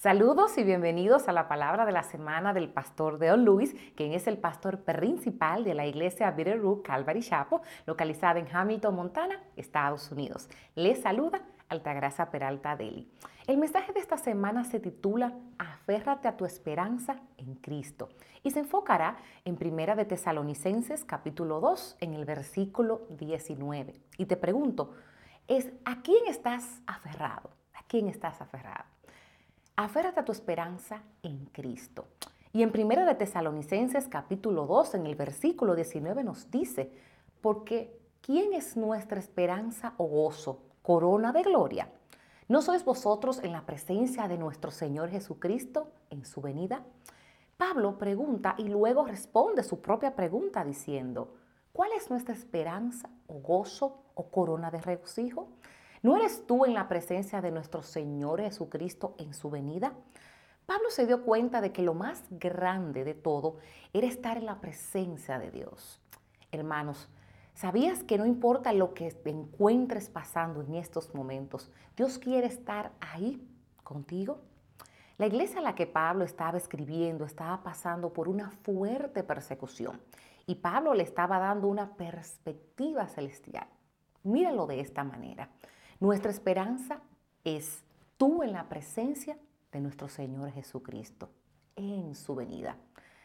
Saludos y bienvenidos a la palabra de la semana del pastor Deo Luis, quien es el pastor principal de la iglesia Bitterroot Calvary Chapel, localizada en Hamilton, Montana, Estados Unidos. Les saluda Altagracia Peralta Deli. El mensaje de esta semana se titula Aférrate a tu esperanza en Cristo y se enfocará en Primera de Tesalonicenses capítulo 2 en el versículo 19. Y te pregunto, es ¿a quién estás aferrado? ¿A quién estás aferrado? Aférrate a tu esperanza en Cristo. Y en Primera de Tesalonicenses capítulo 2, en el versículo 19 nos dice, porque ¿quién es nuestra esperanza o gozo, corona de gloria? ¿No sois vosotros en la presencia de nuestro Señor Jesucristo en su venida? Pablo pregunta y luego responde su propia pregunta diciendo, ¿cuál es nuestra esperanza o gozo o corona de regocijo? ¿No eres tú en la presencia de nuestro Señor Jesucristo en su venida? Pablo se dio cuenta de que lo más grande de todo era estar en la presencia de Dios. Hermanos, ¿sabías que no importa lo que te encuentres pasando en estos momentos, Dios quiere estar ahí contigo? La iglesia a la que Pablo estaba escribiendo estaba pasando por una fuerte persecución y Pablo le estaba dando una perspectiva celestial. Míralo de esta manera. Nuestra esperanza es tú en la presencia de nuestro Señor Jesucristo, en su venida.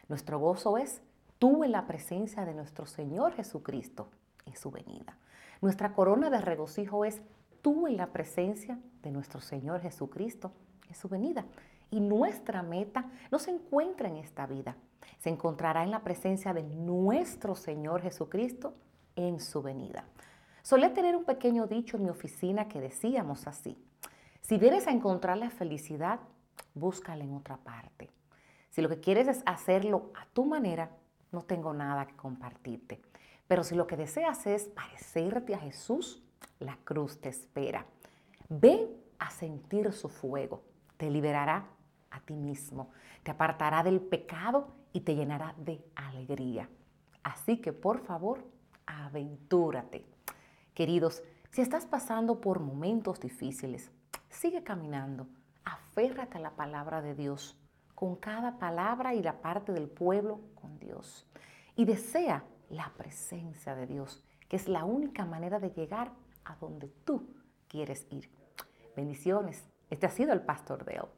Nuestro gozo es tú en la presencia de nuestro Señor Jesucristo, en su venida. Nuestra corona de regocijo es tú en la presencia de nuestro Señor Jesucristo, en su venida. Y nuestra meta no se encuentra en esta vida, se encontrará en la presencia de nuestro Señor Jesucristo en su venida. Solía tener un pequeño dicho en mi oficina que decíamos así, si vienes a encontrar la felicidad, búscala en otra parte. Si lo que quieres es hacerlo a tu manera, no tengo nada que compartirte. Pero si lo que deseas es parecerte a Jesús, la cruz te espera. Ven a sentir su fuego, te liberará a ti mismo, te apartará del pecado y te llenará de alegría. Así que por favor, aventúrate. Queridos, si estás pasando por momentos difíciles, sigue caminando, aférrate a la palabra de Dios, con cada palabra y la parte del pueblo con Dios. Y desea la presencia de Dios, que es la única manera de llegar a donde tú quieres ir. Bendiciones. Este ha sido el Pastor Deo.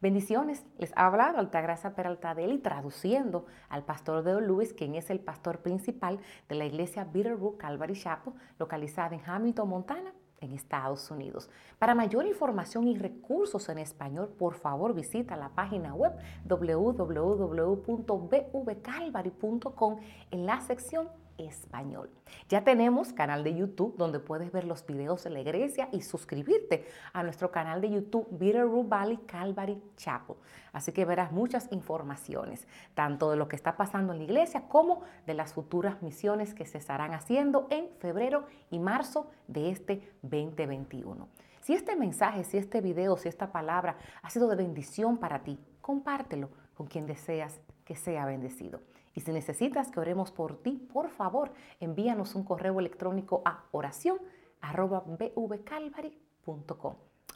Bendiciones, les ha hablado Altagracia Peralta de y traduciendo al pastor Deo Luis, quien es el pastor principal de la iglesia Bitterroot Calvary Chapel, localizada en Hamilton, Montana, en Estados Unidos. Para mayor información y recursos en español, por favor visita la página web www.bvcalvary.com en la sección español. Ya tenemos canal de YouTube donde puedes ver los videos de la iglesia y suscribirte a nuestro canal de YouTube Bitterroot Valley Calvary Chapel. Así que verás muchas informaciones, tanto de lo que está pasando en la iglesia como de las futuras misiones que se estarán haciendo en febrero y marzo de este 2021. Si este mensaje, si este video, si esta palabra ha sido de bendición para ti, compártelo con quien deseas que sea bendecido. Y si necesitas que oremos por ti, por favor, envíanos un correo electrónico a oración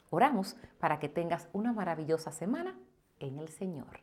Oramos para que tengas una maravillosa semana en el Señor.